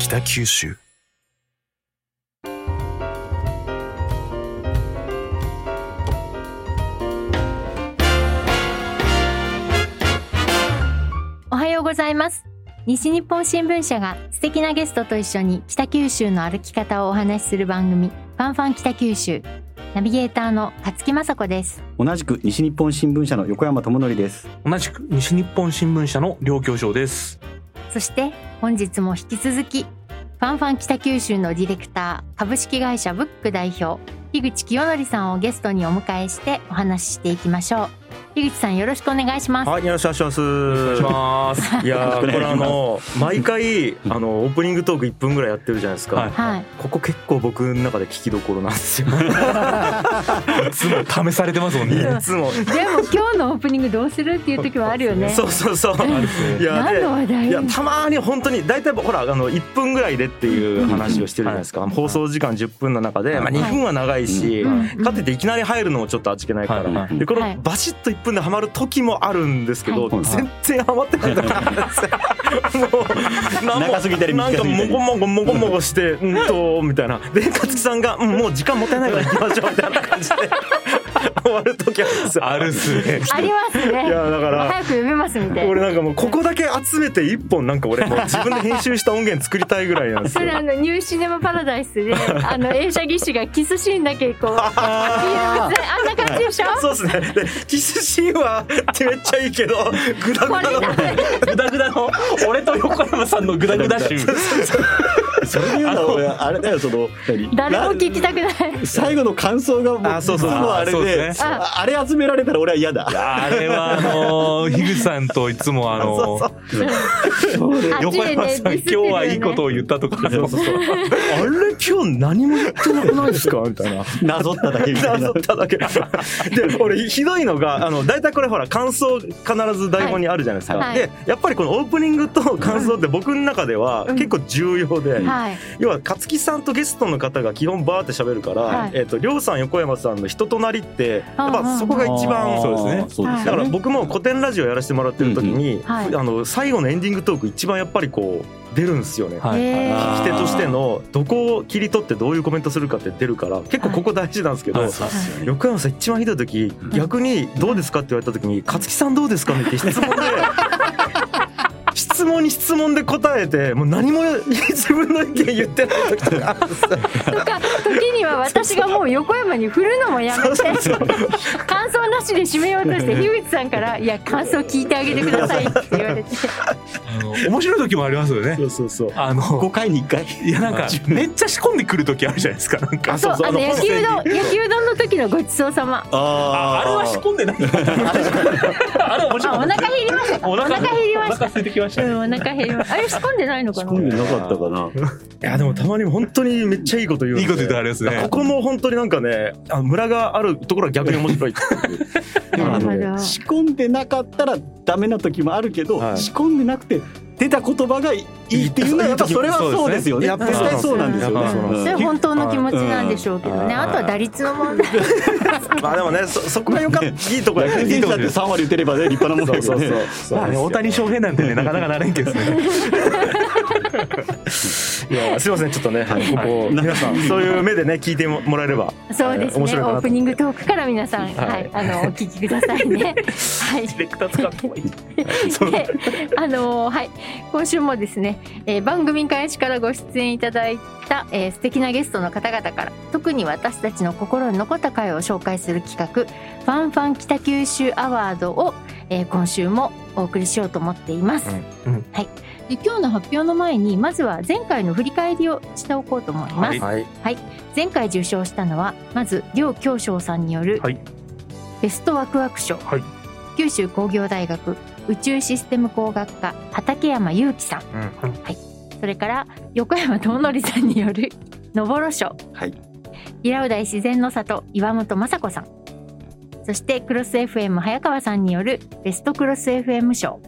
北九州おはようございます西日本新聞社が素敵なゲストと一緒に北九州の歩き方をお話しする番組ファンファン北九州ナビゲーターの勝木雅子です同じく西日本新聞社の横山智則です。同じく西日本新聞社の両教授です。そして本日も引き続きファンファン北九州のディレクター株式会社ブック代表樋口清則さんをゲストにお迎えしてお話ししていきましょう。樋口さんよろしくお願いします。はい、よろしくお願いします。いします。いやー、これあの、毎回、あの、オープニングトーク1分ぐらいやってるじゃないですか。はい。はい。ここ結構僕の中で聞きどころなんですよ。いつも試されてますもんね。いつも。でも今日のオープニングどうするっていう時はあるよね。そうそうそう。いや、何の話題？いやたまに本当に大体ほらあの1分ぐらいでっていう話をしてるじゃないですか、放送時間10分の中で、まあ、2分は長いし、うん。かとい。っていきなり入るのもちょっと味気ないから、でこのはい。バシッと1分でハマる時もあるんですけど、はい。全然ハマってない時なんですよ。も う長すぎたりなんか短すぎたりもごもごもごもごしてうんとみたいなで勝木さんが、うん、もう時間もったいないから行きましょうみたいな感じで終わる時あるんですよ。あるっすね。ありますねいやだから早く読めますみたいな俺なんかもうここだけ集めて一本なんか俺もう自分で編集した音源作りたいぐらいなんですよそれ。あのニューシネマパラダイスで あの映写技師がキスシーンだけこうあんな感じでしょ？そうですね。でキスシーンはめっちゃいいけどグダグダのグダグダの俺と横山さんのグダグダ集。それで言うのは俺あれだよその何？誰も聞きたくない最後の感想がもうあそうそうあれでああれ集められたら俺は嫌だ。あれはあのー、樋口さんといつもあの そうそうー、横山さん、今日はいいことを言ったとか、そうそうそう。あれ今日何も言ってなくないですか？みたいな。なぞっただけみたいななぞ。っただけ。で、俺ひどいのが、あの大体これほら感想必ず台本にあるじゃないですか。はいで、やっぱりこのオープニングと感想って僕の中ではうん結構重要で。はい。要は勝木さんとゲストの方が基本バーって喋るから、はい。えっ、と亮さん横山さんの人となりってやっぱそこが一番そうですね。だから。僕も古典ラジオやらせてもらってる時に、はい。あの最後のエンディングトーク一番やっぱりこう出るんですよね。はい聞き手としてのどこを切り取ってどういうコメントするかって出るから結構ここ大事なんですけど、はい横山さん一番ひどい時逆に「どうですか?」って言われた時に「勝木さんどうですか?」ねって質問で質問に質問で答えてもう何も自分の意見言ってない時とかとか時には私がもう横山に振るのもやめて感想なしで締めようとして樋口さんから「いや感想聞いてあげてください」って言われて。あの面白い時もありますよね。そ。うそうそう。あの5回に1回。い？やなんかめっちゃ仕込んでくる時あるじゃないですか。なんか。そうあの焼きうどん本当に焼きうどんの時のごちそうさまああれは仕込んでない。あれ面白い。あお腹減りました。お腹お腹減りましたんお腹減りまあれ仕込んでないのかな？仕込んでなかったかな。いやでもたまに本当にめっちゃいいこと言うんで。いいこと言ってあれですね。ここも本当になんかねあのムラがあるところは逆に面白い。仕込んでなかったらダメな時もあるけど、はい。仕込んでなくて出た言葉がいいっていうのはやっぱそれはそうですよね。絶対そうなんですよね。やっぱそうなんですそれ本当の気持ちなんでしょうけどね。うん。あとは打率の問題。まあでもねそそこがよかったいいとこや野球選手だって3割打てればね立派なもんだそうけどね。そうそう。まあね大谷翔平なんてねなかなかなれんけどね。いやすいませんちょっとね、ここ皆さんそういう目でね聞いてもらえればそうです。ねオープニングトークから皆さんははい。いあのお聞きくださいね。はい。ディレクター使った方がいい。であのーはい。今週もですね、えー番組開始からご出演いただいた、えー素敵なゲストの方々から特に私たちの心に残った回を紹介する企画「ファンファン北九州アワードを」えー今週もお送りしようと思っています。うん。うん。はい、で今日の発表の前にまずは前回の振り返りをしておこうと思います。はい。はい。前回受賞したのはまず両教賞さんによるはい。ベストワクワク賞、はい。九州工業大学宇宙システム工学科畠山裕樹さん。うん。それから横山智則さんによるのぼろ賞。はい。平尾台自然の里岩本雅子さん。そしてクロス FM 早川さんによるベストクロス FM 賞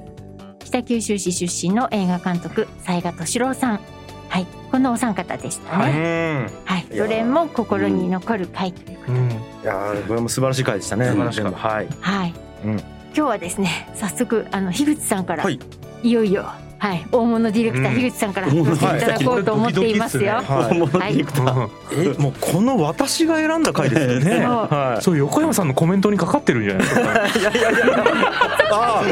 北九州市出身の映画監督雑賀敏郎さん。はい。このお三方でしたうねん。はい、どれも心に残る回ということで、うん。いやーこれも素晴らしい回でしたね。素晴らしかった。はい。はい、うん。今日はですね早速あの樋口さんから、はい。いよいよはい、大物ディレクターうん樋口さんから発表していただこうと思っていますよ。はいはい本物ディレクターえもうこの私が選んだ回ですよね。ねはそう横山さんのコメントにかかってるんじゃないですか。い。いやいやいや。ああ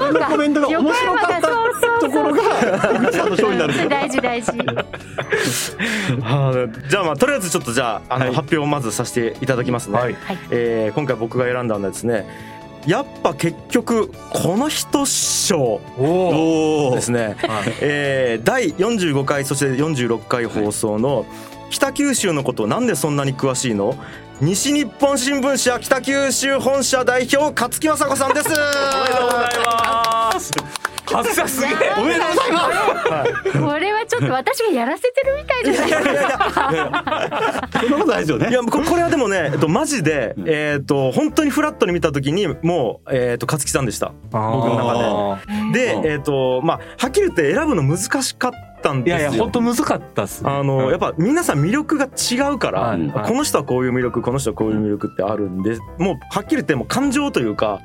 俺のコメントが面白かったそうそうところが樋口さんの勝利になる大事大事。はあ、じゃあまあとりあえずちょっとじゃああの、はい発表をまずさせていただきますね。はい。えー今回僕が選んだのはですね。やっぱ結局この人賞ですね。えー第45回そして46回放送の北九州のことなんでそんなに詳しいの？西日本新聞社北九州本社代表勝木雅子さんです。おめでとうございます。カズさんすげえ。おめでとうございますこれはちょっと私がやらせてるみたいじゃないですか。そんなことないですよねいやここれはでもね、えっと、マジで、うんえっと本当にフラットに見た時にもう、えっと勝木さんでした。僕の中で。でうんえっとまあはっきり言って選ぶの難しかったんいですよ。やいや本当難かったっす。あのやっぱ皆さん魅力が違うから、はい。はいこの人はこういう魅力この人はこういう魅力ってあるんでもうはっきり言ってもう感情というか、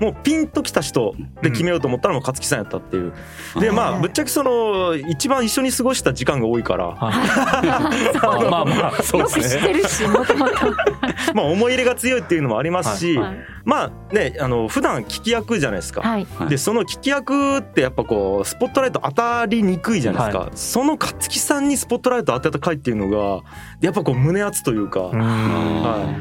もうピンときた人で決めようと思ったらもう勝木さんやったっていう。でまあぶっちゃけその一番一緒に過ごした時間が多いから、はい。まあまあそうよく知ですね。ってるし、もともと。まあ思い入れが強いっていうのもありますし、はいまあねあの普段聞き役じゃないですか。はい。はい。でその聞き役ってやっぱこうスポットライト当たりにくいじゃないですか、その勝木さんにスポットライト当てた回っていうのがやっぱこう胸熱というか、うん。は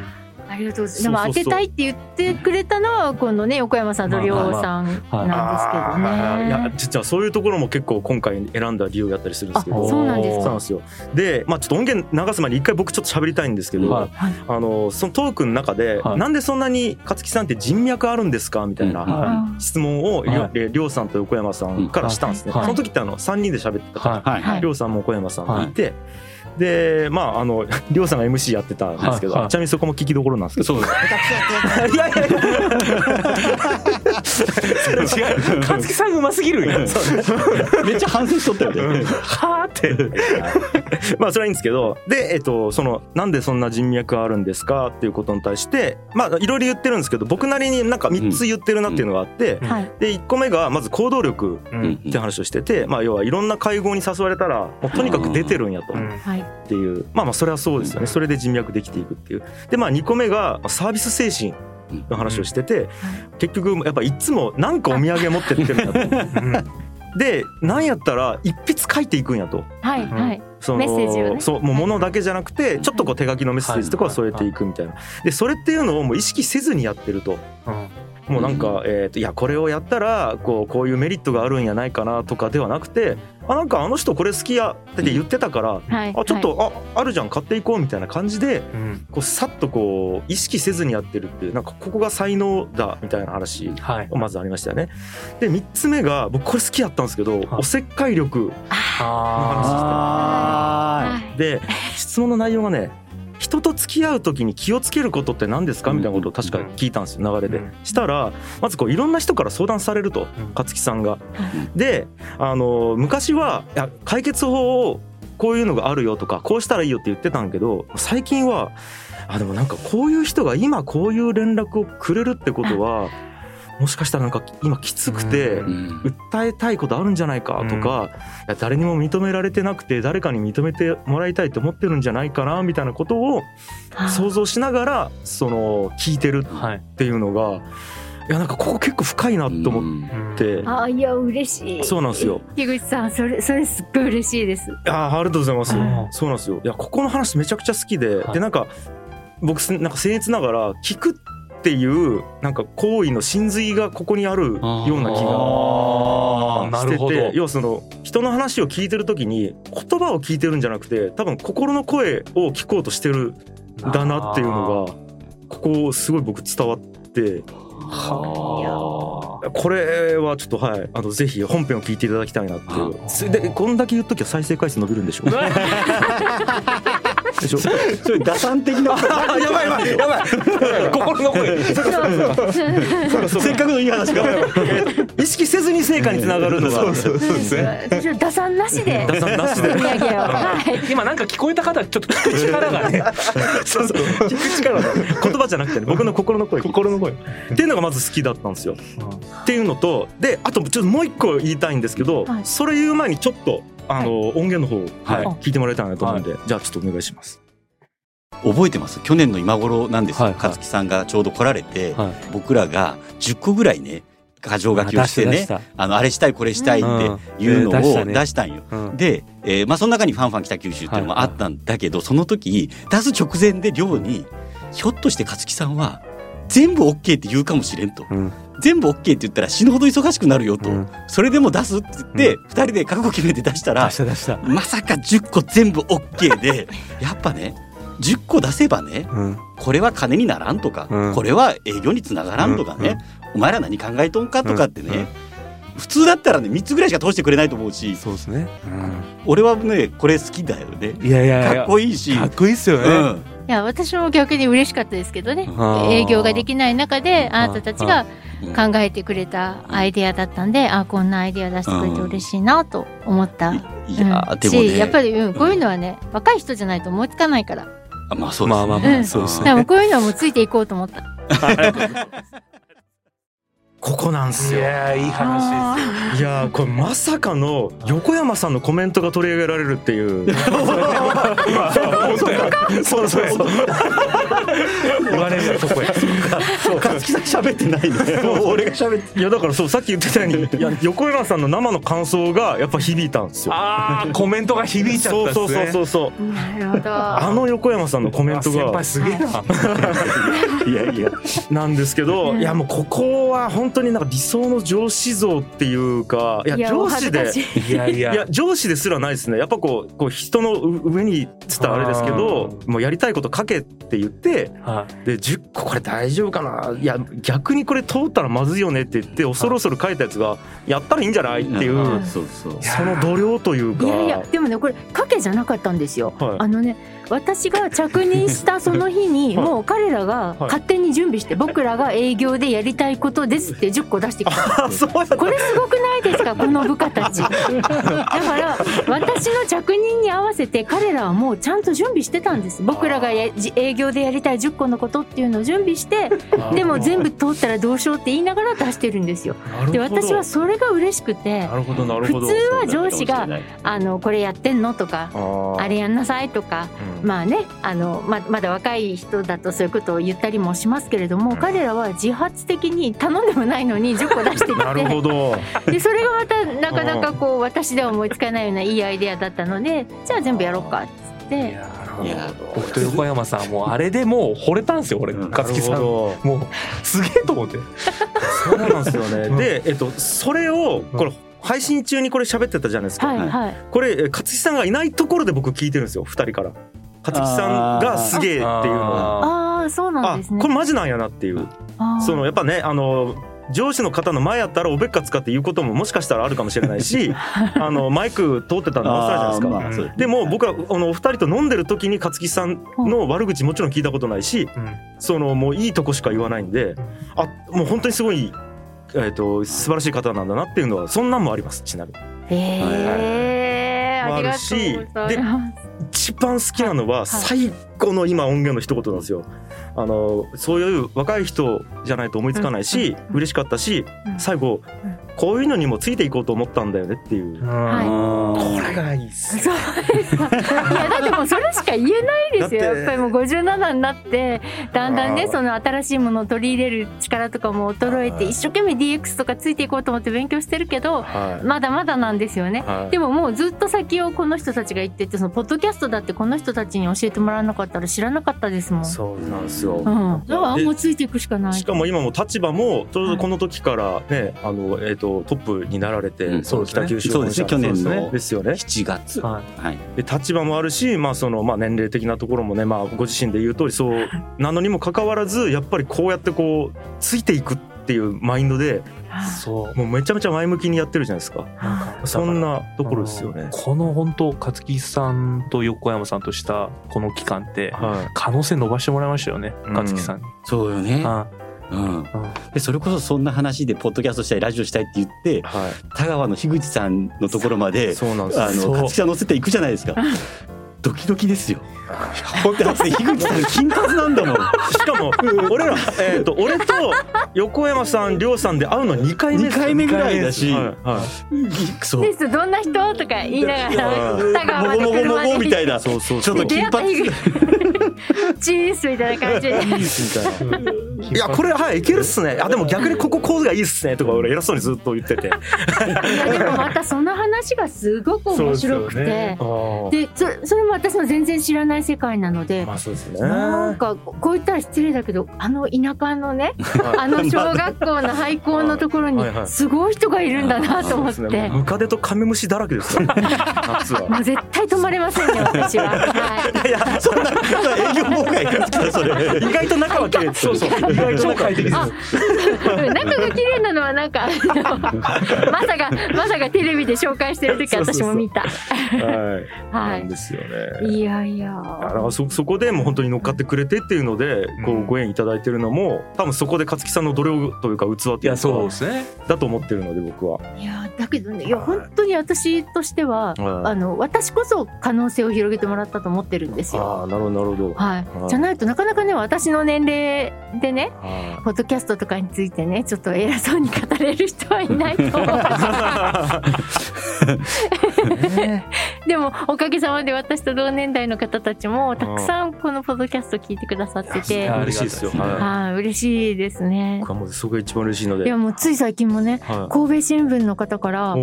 ありがとうございます。でも当てたいって言ってくれたのはこのね横山さんと亮さんなんですけどあーいやね。実はそういうところも結構今回選んだ理由やったりするんですけど。あそうなんですか。そうなんですよ。でまあちょっと音源流す前に一回僕ちょっと喋りたいんですけど、はい。あのそのトークの中で、はい。なんでそんなに勝木さんって人脈あるんですかみたいな、は質問をりょはい。えりょうさんと横山さんからしたんですね、はい。その時ってあの3人で喋ってたから、はい。はい。はいりょうさんも小山さんもいて、でまああのりょうさんが MC やってたんですけど、ちなみにそこも聞きどころなんですけど。そうですいやいやいや。違う。勝木さんうますぎるん。や。めっちゃ反省しとったよね。はーって。まあそれはいいんですけど。でえっとそのなんでそんな人脈あるんですかっていうことに対してまあいろいろ言ってるんですけど僕なりになんか3つ言ってるなっていうのがあって、はい。で1個目がまず行動力うん。って話をしてて、まあ、要はいろんな会合に誘われたらもうとにかく出てるんやと。うん。はい。っていう。まあまあそれはそうですよね。それで人脈できていくっていう。でまあ2個目がサービス精神の話をしてて結局やっぱいつもなんかお土産持ってってるんやと。でなんやったら一筆書いていくんやと。はい。はい。そのメッセージをね。そうもう物だけじゃなくてちょっとこう手書きのメッセージとかを添えていくみたいな。でそれっていうのをもう意識せずにやってると。うんもうなんか、えーといやこれをやったらこうこういうメリットがあるんやないかなとかではなくてあなんかあの人これ好きやって言ってたから、はい。あちょっと、ああるじゃん買っていこうみたいな感じでうんこうさっとこう意識せずにやってるっていうなんかここが才能だみたいな話はい。まずありましたよね。で3つ目が僕これ好きやったんですけどおせっかい力ああはい。で質問の内容がね人と付き合う時に気をつけることって何ですか？みたいなことを確か聞いたんですよ流れで。うん。したらまずこういろんな人から相談されるとうん勝木さんが。であの昔はいや解決法をこういうのがあるよとかこうしたらいいよって言ってたんだけど最近はあでもなんかこういう人が今こういう連絡をくれるってことはもしかしたらなんか今きつくてう訴えたいことあるんじゃないかとか、いや誰にも認められてなくて誰かに認めてもらいたいと思ってるんじゃないかなみたいなことを想像しながらその聞いてるはい。っていうのがいやなんかここ結構深いなと思って。あーいや嬉しい。そうなんですよ。樋口さんそれそれすっごい嬉しいです。あーありがとうございますうん。そうなんですよ。いやここの話めちゃくちゃ好きで、はいでなんか僕すなんか僭越ながら聞くっていうなんか行為の真髄がここにあるような気がしてて、要はその人の話を聞いてる時に言葉を聞いてるんじゃなくて、多分心の声を聞こうとしてるんだなっていうのがここすごい僕伝わって。はこれはちょっとはい。あのぜひ本編を聞いていただきたいなっていう。でこんだけ言っときゃ再生回数伸びるんでしょう でしょ。それ打算的な。あやばいやばいやばい。心の声。せっかくのいい話が意識せずに成果につながるのがそうそうですね私は打算なしで。打算なしで。上げをはい今なんか聞こえた方はちょっと聞く力がね。そうそう。聞く力だ言葉じゃなくてね僕の心の声。心の声。っていうのがまず好きだったんですよ。っていうのとであとちょっともう一個言いたいんですけど、はい。それ言う前にちょっとあの、音源の方、はい。聞いてもらいたいなと思うんで、じゃあちょっとお願いします。覚えてます？去年の今頃なんですよ、はいはい。勝木さんがちょうど来られて、はい。僕らが10個ぐらいね箇条書きをしてねあのあれしたいこれしたいっていうのを出したんよ。うん。で、えーまあ、その中にファンファン北九州っていうのもあったんだけど、その時出す直前で寮にひょっとして勝木さんは全部 OK って言うかもしれんと。うん全部 OK って言ったら死ぬほど忙しくなるよと、うん。それでも出すって言って、二人で覚悟決めて出したら出した出した。まさか10個全部 OK で。やっぱね10個出せばねうん。これは金にならんとか、うん。これは営業につながらんとかね、お前ら何考えとんかとかってね、普通だったらね3つぐらいしか通してくれないと思うしそうですね。俺はねこれ好きだよね。いやいやいや。かっこいいし。かっこいいっすよね。うんいや私も逆に嬉しかったですけどね。営業ができない中であ。なたたちがうん考えてくれたアイデアだったんであこんなアイデア出してくれて嬉しいなと思った、いやうん。でもね。しやっぱり、うん、こういうのはね若い人じゃないと思いつかないから。あまあそうですね。まあまあまあ。うん。そうですねでもこういうのはもうついていこうと思った ここなんすよ。いやいい話ですよ。いやーこれまさかの横山さんのコメントが取り上げられるっていう。そうそうそう。言われるよそこへ勝木さん喋ってないねもう俺が喋っていやだからそうさっき言ってたようにいや横山さんの生の感想がやっぱ響いたんですよ。ああコメントが響いちゃったそうっすねそうそう。そうそう。なるほどあの横山さんのコメント先が輩すげえないやいやなんですけど、うんいやもうここは本当になんか理想の上司像っていうかいや上司でい。いやいや。いや上司ですらないですね。やっぱこうこう人の上につったらあれですけどもうやりたいこと書けって言ってはで10個これ大丈夫かな？いや逆にこれ通ったらまずいよねって言って恐る恐る書いたやつがやったらいいんじゃないっていう、うんそうそうその度量というか。いやいやでもねこれ賭けじゃなかったんですよ、はい。あのね私が着任したその日に はい。もう彼らが勝手に準備して僕らが営業でやりたいことですって10個出してきた。これすごくないですか？この部下たち。だから私の着任に合わせて彼らはもうちゃんと準備してたんです。僕らが営業でやりたい10個のことっていうのを準備してでも全部通ったらどうしようって言いながら出してるんですよ。で私はそれが嬉しくて普通は上司がそうだ「あのこれやってんの?」とかあー「あれやんなさい」とかうん。まあねあのままだ若い人だとそういうことを言ったりもしますけれども、うん。彼らは自発的に頼んでもないのに10個出してきなるほてどでそれがまたなかなかこう私では思いつかないようないいアイデアだったのでじゃあ全部やろうかっつって。いや僕と横山さんもうあれでもう惚れたんですよ俺うん勝木さんもうすげえと思ってそうなんですよね。うんで、えっと、それを、これ、配信中にこれ喋ってたじゃないですか。はいはい。これ、え勝木さんがいないところで僕聞いてるんですよ、二人から。勝木さんがすげえっていうのを。ああそうなんあですね。これマジなんやなっていう。その、やっぱね、あの、上司の方の前やったらおべっか使って言うことももしかしたらあるかもしれないし あのマイク通ってたらなおさらじゃないですか。まあでも僕はあのお二人と飲んでる時に勝木さんの悪口もちろん聞いたことないし、うん。そのもういいとこしか言わないんであもう本当にすごい、えー、と素晴らしい方なんだなっていうのはそんなんもありますちなみに。へえありがとうございます。一番好きなのは最後の今音源の一言なんですよ。あのそういう若い人じゃないと思いつかないし、うん。うん。嬉しかったし、うん。最後、うんこういうのにもついていこうと思ったんだよねっていう、はこれがいいっすそうですか。いやだってもうそれしか言えないですよ。やっぱりもう57になってだんだんねその新しいものを取り入れる力とかも衰えてはい一生懸命 DX とかついていこうと思って勉強してるけどはいまだまだなんですよね。はいでももうずっと先をこの人たちが言っててそのポッドキャストだってこの人たちに教えてもらわなかったら知らなかったですもん。そうなんですよ、うん。だからもうついていくしかない。しかも今も立場もちょうどこの時からね、あのえっ、とトップになられて、うんその北九州そうですね。本社去年のですよね。7月。ははい。で立場もあるし、まあそのまあ年齢的なところもね、まあご自身で言う通りそう なのにもかかわらずやっぱりこうやってこうついていくっっていうマインドでそう。もうめちゃめちゃ前向きにやってるじゃないですか。なんかそんなところですよね。この本当勝木さんと横山さんとしたこの期間っては可能性伸ばしてもらいましたよねうん。勝木さんに。そうよね。あうん。うんでそれこそそんな話でポッドキャストしたいラジオしたいって言っていは田川の樋口さんのところまいでそうなんですよあの勝木さん乗せていくじゃないですか。ドキドキですよ。本 当だって樋口さん金髪なんだもん。しかも俺らえっと俺と横山さん亮さんで会うの2回目二回目ぐらいだしはいはいそう。ですどんな人とか言いながら田川までもごもごもごみたいな。そうそうちょっと金髪。チースみたいな感じで。いやこれはいいけるっすね。あでも逆にここ構図がいいっすねとか俺偉そうにずっと言ってて。いやでもまたその話がすごく面白くて。でね。でそそれも私の全然知らない世界なのでまあそうですね。なんかこう言ったら失礼だけどあの田舎のねあの小学校の廃校のところにすごい人がいるんだなと思って。ムカデとカメムシだらけですよ 夏は。もう絶対止まれませんね私は。はい。いやそんな妨害ですかそれ。意外と中は綺麗そうそう意外と中は綺麗ですあ中が綺麗なのはなんかまさかまさかテレビで紹介してる時私も見た。はいはなんですよねい。いやいや。だからそそこでもう本当に乗っかってくれてっていうので、こううんご縁いただいてるのも多分そこで勝木さんの努力というか器というかいやそうですね。だと思ってるので僕は。いやだけどねいや本当に私としてははいあの私こそ可能性を広げてもらったと思ってるんですよ。ああなるほどなるほど。はい。は、いじゃないとなかなかね私の年齢でねはポッドキャストとかについてねちょっと偉そうに語れる人はいないと思う。でもおかげさまで私と同年代の方たちもたくさんこのポッドキャスト聞いてくださっていてや嬉しいですよ。ははい嬉しいですい。ね。僕はもうそこが一番嬉しいので。いやもうつい最近もねは神戸新聞の方から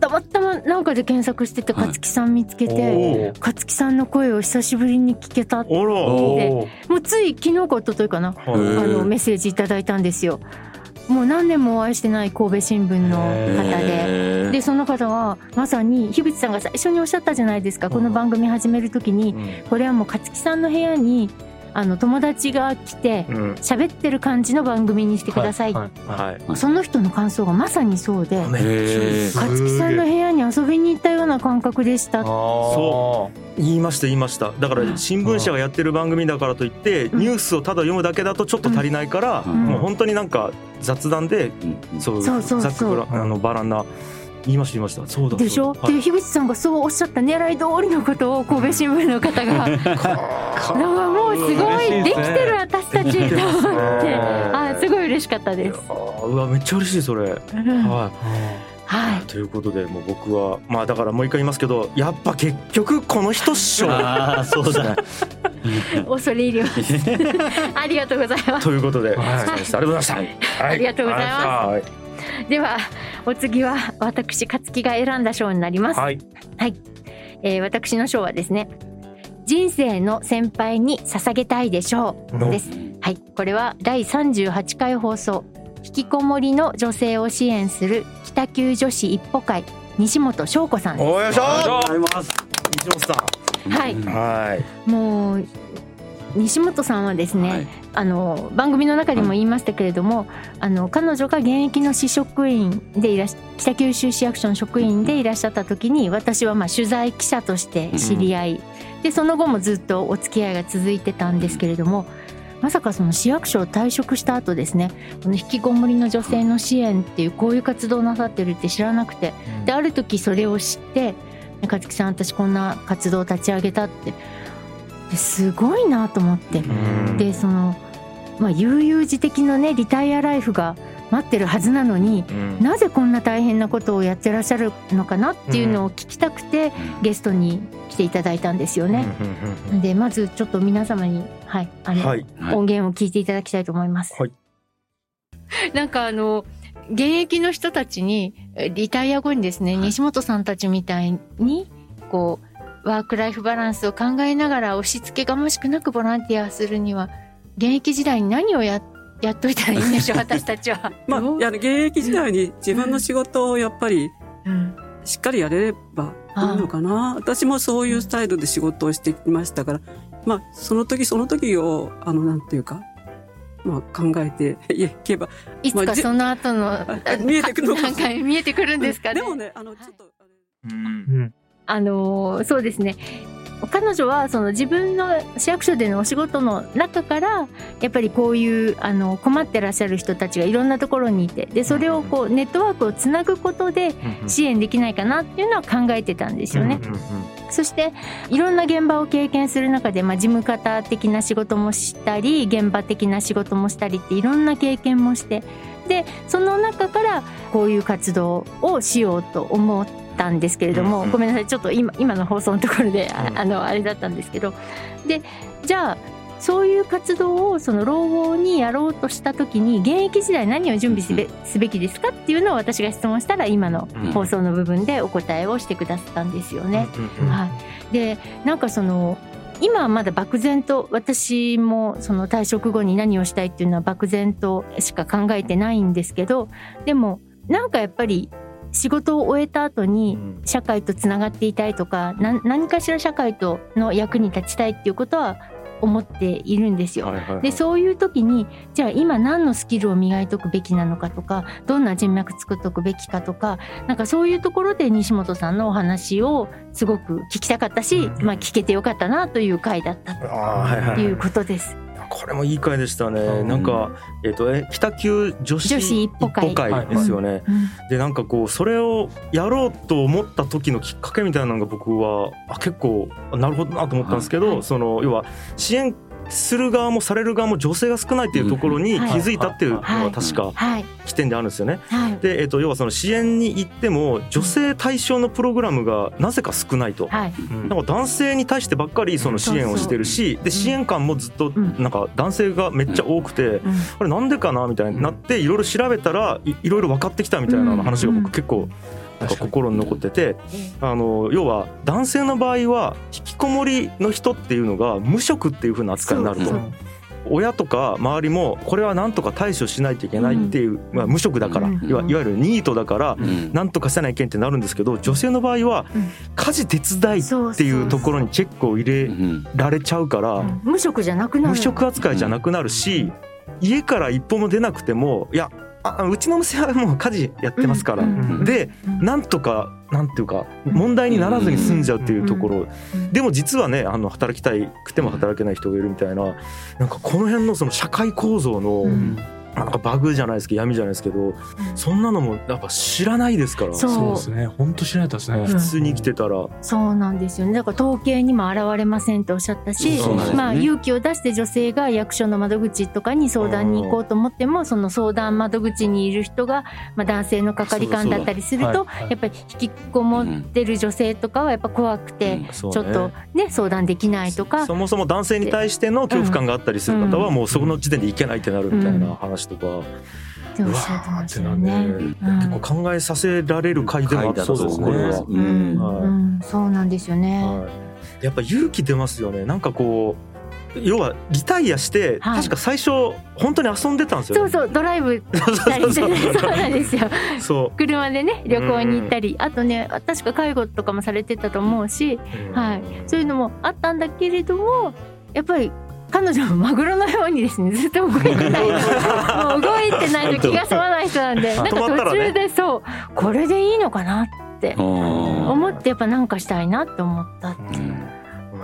たまたまなんかで検索しててはい勝木さん見つけてお勝木さんの声を久しぶりに聞けたおら。おでおもうつい昨日か一昨日かなはい。あのメッセージいただいたんですよ。もう何年もお会いしてない神戸新聞の方で。ででその方はまさに樋口さんが最初におっしゃったじゃないですかこの番組始める時にこれはもう勝木さんの部屋にあの友達が来てうん。うん。喋ってる感じの番組にしてください、はいはい。その人の感想がまさにそうで勝木さんの部屋に遊びに行ったような感覚でした。そ言いました言いました。だから新聞社がやってる番組だからといってうん。ニュースをただ読むだけだとちょっと足りないから、うん。もう本当になんか雑談でそうそうそうそう。ざっくばらあのバランな言いました言いました。そうだでしょ、そうだ。で樋口さんがそうおっしゃった狙い通りのことを神戸新聞の方が。だからもうすごいできてる私たちと思ってあすごい嬉しかったです。うわめっちゃ嬉しいそれ、うん。ははい。い、ということでもう僕はまあだからもう一回言いますけどやっぱ結局この人っしょ。ああそうだ。恐れ入ります。ありがとうございます。ということで、はい。お疲れ様でした。ありがとうございました、はい。ありがとうございます。はいではお次は私勝木が選んだ賞になります。はい。えー私の賞はですね。人生の先輩に捧げたいでしょうです。はい、これは第38回放送引きこもりの女性を支援する北九女子一歩会西本翔子さんでおよいしょありがとうございます。西本さはいんはいす。もう西本さんはですね、はい。あの番組の中でも言いましたけれども、あの彼女が現役の市職員でいらっし北九州市役所の職員でいらっしゃった時に私はまあ取材記者として知り合い、でその後もずっとお付き合いが続いてたんですけれども、まさかその市役所を退職した後ですねこの引きこもりの女性の支援っていうこういう活動をなさってるって知らなくてである時それを知って「勝木さん私こんな活動を立ち上げた」ってですごいなと思って。うん。でその、まあ、悠々自適のねリタイアライフが待ってるはずなのにうん。なぜこんな大変なことをやってらっしゃるのかなっていうのを聞きたくて、ゲストに来ていただいたんですよね。でまずちょっと皆様に、はい、あの、うんはい。はい。音源を聞いていただきたいと思います。はい。なんかあの現役の人たちにえリタイア後にですね、西本さんたちみたいにこうワークライフバランスを考えながら押し付けがましくなくボランティアするには現役時代に何をや やっといたらいいんでしょう 私たちは。まあ、現役時代に自分の仕事をやっぱりうん。しっかりやれればいいのかな。私もそういうスタイルで仕事をしてきましたから、まあ、その時その時を、あの、なんていうか、まあ、考えて いけば。いつかその後の、あ見えてくるのか見えてくるんですかね。でもねあのちょっと。うん。うんあのーそうですね。彼女はその自分の市役所でのお仕事の中からやっぱりこういうあの困ってらっしゃる人たちがいろんなところにいてでそれをこうネットワークをつなぐことで支援できないかなっていうのは考えてたんですよね。そしていろんな現場を経験する中で、まあ、事務方的な仕事もしたり現場的な仕事もしたりっていろんな経験もしてでその中からこういう活動をしようと思ったんですけれども、うんうん。ごめんなさいちょっと今今の放送のところで、あうん。あのあれだったんですけど。でじゃあそういう活動をその老後にやろうとした時に現役時代何を準備すべすべきですかっていうのを私が質問したら今のうん。放送の部分でお答えをしてくださったんですよね。はい、でなんかその今はまだ漠然と私もその退職後に何をしたいっていうのは漠然としか考えてないんですけどでもなんかやっぱり仕事を終えた後に社会とつながっていたいとかな何かしら社会との役に立ちたいっていうことは思っているんですよ。でそういう時にじゃあ今何のスキルを磨いとくべきなのかとかどんな人脈作っとくべきかとかなんかそういうところで西本さんのお話をすごく聞きたかったし、まあ、聞けてよかったなという回だったということです。これもいい回でしたね。うん。なんか、えっ、と、え、北九女子女子一歩会。ですよね。うん。で、なんかこう、それをやろうと思った時のきっかけみたいなのが僕は、あ、結構、あなるほどなと思ったんですけど、はい。その、要は、支援する側もされる側も女性が少ないっていうところに気うんづいたっていうのは確かはい。起点であるんですよね。はい。で、えっ、と、要はその支援に行っても、女性対象のプログラムがなぜか少ないと。はい。なんか男性に対してばっかりその支援をしてるしで支援官もずっとん。なんか男性がめっちゃ多くてうん。これなんでかなみたいになっていろいろ調べたらいいろいろ分かってきたみたいな話がうん。僕結構なんか心に残っててあの要は男性の場合は引きこもりの人っていうのが無職っていう風な扱いになると。親とか周りもこれはなんとか対処しないといけないっていうまあ無職だからうん。いわゆるニートだからうん。なんとかせないけんってなるんですけど女性の場合はうん。家事手伝いっていうところにチェックを入れうんられちゃうからうん。無職じゃなくなる。無職扱いじゃなくなるし家から一歩も出なくてもいやあうちの娘はもう家事やってますから。でうんなんとかなんていうか問題にならずに済んじゃうっていうところ。うん。でも実はねあの働きたいくても働けない人がいるみたいななんかこの辺のその社会構造のうんなんかバグじゃないですけど闇じゃないですけどそんなのもやっぱ知らないですから。そう。そうですね。本当知られたですね。うん。普通に生きてたら。そうなんですよね。だから統計にも現れませんとおっしゃったし、ね。まあ、勇気を出して女性が役所の窓口とかに相談に行こうと思ってもその相談窓口にいる人が、まあ、男性の係官だったりするとはいはいやっぱり引きこもってる女性とかはやっぱ怖くて、そうね。ちょっとね相談できないとか。そもそも男性に対しての恐怖感があったりする方はもうそこの時点でいけないってなるみたいな話とか。っておっしゃってましたよね。うん。結構考えさせられる回でもあったと回だとこれは。思いますうん。はい。うん。そうなんですよね。はい。やっぱ勇気出ますよね。なんかこう要はリタイアして、はい。確か最初本当に遊んでたんですよ、そうそうドライブしたり。してねそうなんですよ。そ車でね旅行に行ったり、あとね確か介護とかもされてたと思うし、う、はい、そういうのもあったんだけれどもやっぱり彼女もマグロのようにですねずっと動いてない。もう動いてないと気が済まない人なんで なんか途中でそうこれでいいのかなってうん。思ってやっぱなんかしたいなって思ったっていう。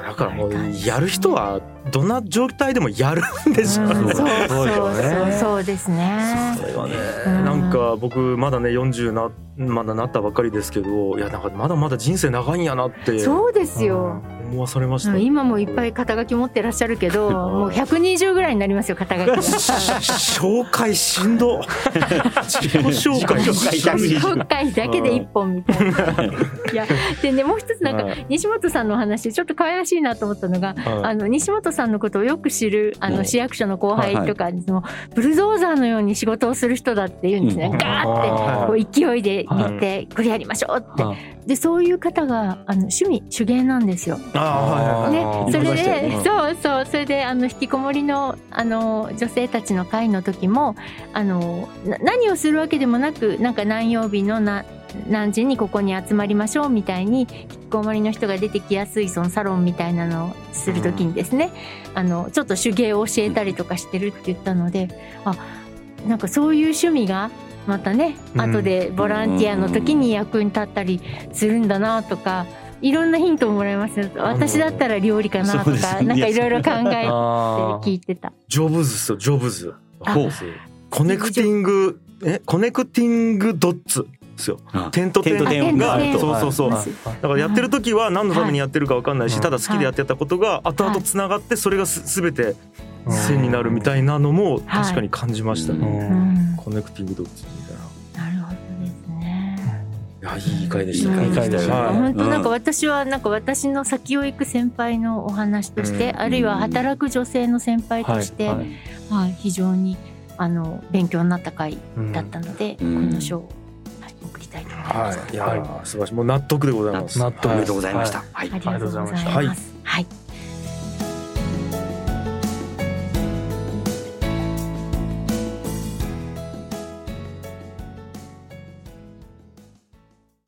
だからもうやる人はどんな状態でもやるんでしょうね、うんそうそうそうそうですよね。そうですね。それはね、うん。なんか僕まだね40なまだなったばっかりですけどいやなんかまだまだ人生長いんやなって。そうですよ。思わされました、うん今もいっぱい肩書き持ってらっしゃるけど、もう120ぐらいになりますよ肩書き。紹介しんど。自己紹介紹介だけで一本みたいな。いやでねもう一つなんかはい西本さんのお話ちょっと可愛らしいなと思ったのが、はいあの西本さんのことをよく知るあうん。の市役所の後輩とかそのブルドーザーのように仕事をする人だって言うんですね。うん。ガーってこう勢いで言ってこれやりましょうって。でそういう方があの趣味手芸なんですよ。ああはいはいねそれでねそうそうそれであの引きこもりのあの女性たちの会の時もあのな何をするわけでもなくなんか何曜日のな何時にここに集まりましょうみたいに引きこもりの人が出てきやすいそのサロンみたいなのをするときにですね、あのちょっと手芸を教えたりとかしてるって言ったのであなんかそういう趣味がまたね、うん。後でボランティアの時に役に立ったりするんだなとか。いろんなヒントをもらいます私だったら料理かなとか、なんかいろいろ考えてあ聞いてた。ジョブズっすよジョブズ。あほう。 connecting え connecting dots ですよ。うん点と点。点と点がそうそうそう。はい。だからやってる時は何のためにやってるか分かんないし、はい。ただ好きでやってたことが後々つながってそれがす全てうん。線になるみたいなのも確かに感じましたね、 connecting dots やいい回でしたいい回でしたはい。本当なんか私はなんか私の先を行く先輩のお話として、うん。あるいは働く女性の先輩として、ははい。いはい非常にあの勉強になった回うんだったので、うん。この賞を、はい、送りたいと思います。はい。いやー素晴らしい。もう納得でございます。納得。ありがとうございました。はい。ありがとうございます。はい